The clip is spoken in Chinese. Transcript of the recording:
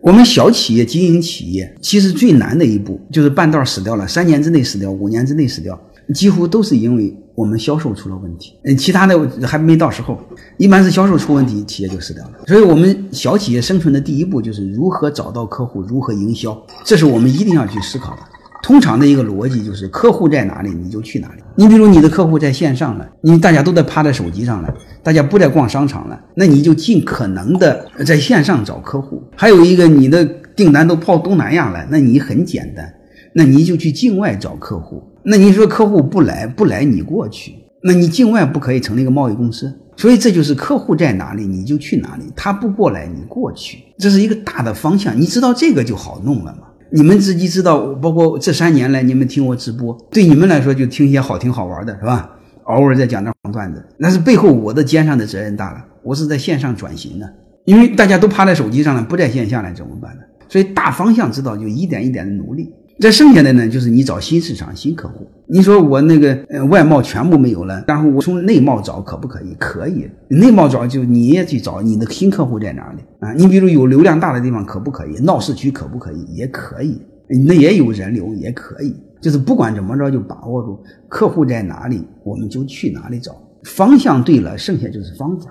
我们小企业经营企业，其实最难的一步就是半道死掉了，三年之内死掉，五年之内死掉，几乎都是因为我们销售出了问题。嗯，其他的还没到时候，一般是销售出问题，企业就死掉了。所以，我们小企业生存的第一步就是如何找到客户，如何营销，这是我们一定要去思考的。通常的一个逻辑就是，客户在哪里你就去哪里。你比如你的客户在线上了，你大家都在趴在手机上了，大家不再逛商场了，那你就尽可能的在线上找客户。还有一个，你的订单都跑东南亚了，那你很简单，那你就去境外找客户。那你说客户不来，不来你过去，那你境外不可以成立一个贸易公司？所以这就是客户在哪里你就去哪里，他不过来你过去，这是一个大的方向。你知道这个就好弄了嘛。你们自己知道，包括这三年来你们听我直播，对你们来说就听一些好听好玩的，是吧？偶尔再讲点黄段子，那是背后我的肩上的责任大了。我是在线上转型的，因为大家都趴在手机上了，不在线下了，怎么办呢？所以大方向知道，就一点一点的努力。这剩下的呢，就是你找新市场、新客户。你说我那个呃外贸全部没有了，然后我从内贸找可不可以？可以，内贸找就你也去找你的新客户在哪里啊？你比如有流量大的地方可不可以？闹市区可不可以？也可以，那也有人流也可以。就是不管怎么着，就把握住客户在哪里，我们就去哪里找。方向对了，剩下就是方法。